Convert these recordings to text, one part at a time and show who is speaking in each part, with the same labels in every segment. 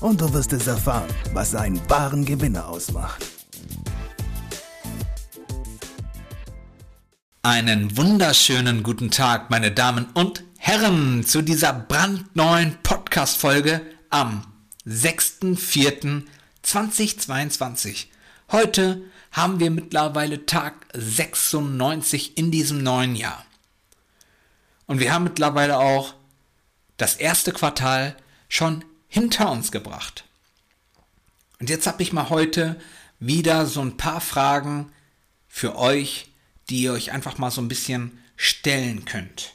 Speaker 1: und du wirst es erfahren, was einen wahren Gewinner ausmacht.
Speaker 2: Einen wunderschönen guten Tag, meine Damen und Herren, zu dieser brandneuen Podcast-Folge am 6.4.2022. Heute haben wir mittlerweile Tag 96 in diesem neuen Jahr. Und wir haben mittlerweile auch das erste Quartal schon hinter uns gebracht. Und jetzt habe ich mal heute wieder so ein paar Fragen für euch, die ihr euch einfach mal so ein bisschen stellen könnt.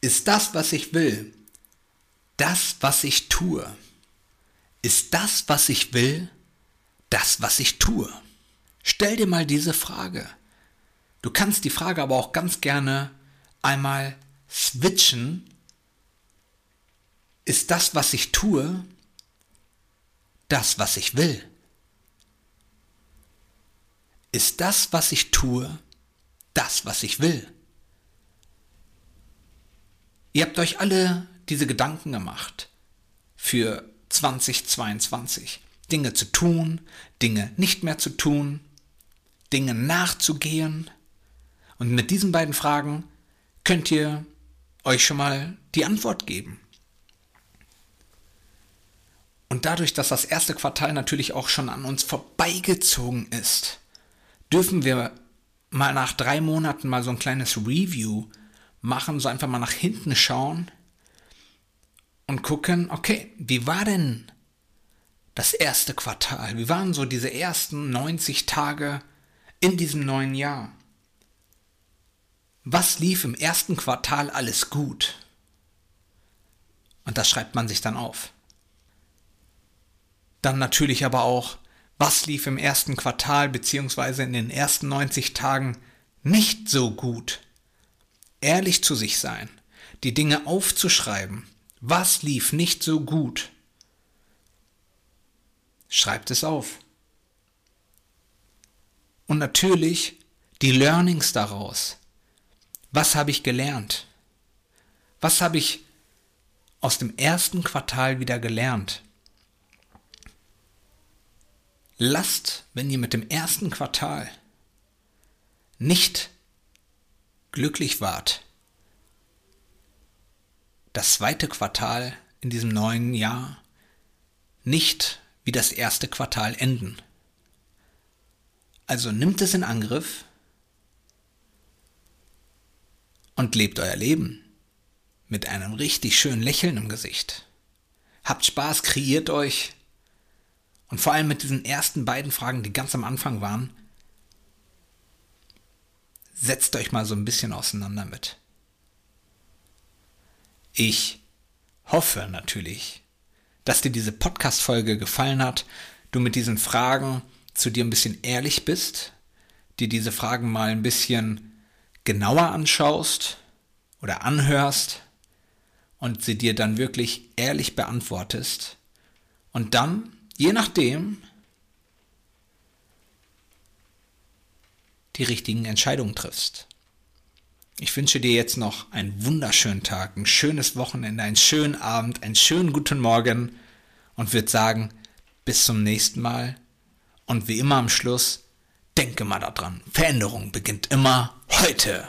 Speaker 2: Ist das, was ich will, das, was ich tue? Ist das, was ich will, das, was ich tue? Stell dir mal diese Frage. Du kannst die Frage aber auch ganz gerne einmal switchen ist das, was ich tue, das, was ich will? Ist das, was ich tue, das, was ich will? Ihr habt euch alle diese Gedanken gemacht für 2022. Dinge zu tun, Dinge nicht mehr zu tun, Dinge nachzugehen. Und mit diesen beiden Fragen könnt ihr euch schon mal die Antwort geben. Und dadurch, dass das erste Quartal natürlich auch schon an uns vorbeigezogen ist, dürfen wir mal nach drei Monaten mal so ein kleines Review machen, so einfach mal nach hinten schauen und gucken, okay, wie war denn das erste Quartal? Wie waren so diese ersten 90 Tage in diesem neuen Jahr? Was lief im ersten Quartal alles gut? Und das schreibt man sich dann auf. Dann natürlich aber auch, was lief im ersten Quartal bzw. in den ersten 90 Tagen nicht so gut. Ehrlich zu sich sein, die Dinge aufzuschreiben. Was lief nicht so gut? Schreibt es auf. Und natürlich die Learnings daraus. Was habe ich gelernt? Was habe ich aus dem ersten Quartal wieder gelernt? Lasst, wenn ihr mit dem ersten Quartal nicht glücklich wart, das zweite Quartal in diesem neuen Jahr nicht wie das erste Quartal enden. Also nimmt es in Angriff und lebt euer Leben mit einem richtig schönen Lächeln im Gesicht. Habt Spaß, kreiert euch und vor allem mit diesen ersten beiden Fragen, die ganz am Anfang waren, setzt euch mal so ein bisschen auseinander mit. Ich hoffe natürlich, dass dir diese Podcast-Folge gefallen hat, du mit diesen Fragen zu dir ein bisschen ehrlich bist, dir diese Fragen mal ein bisschen genauer anschaust oder anhörst und sie dir dann wirklich ehrlich beantwortest und dann je nachdem die richtigen Entscheidungen triffst. Ich wünsche dir jetzt noch einen wunderschönen Tag, ein schönes Wochenende, einen schönen Abend, einen schönen guten Morgen und würde sagen, bis zum nächsten Mal. Und wie immer am Schluss, denke mal daran, Veränderung beginnt immer heute.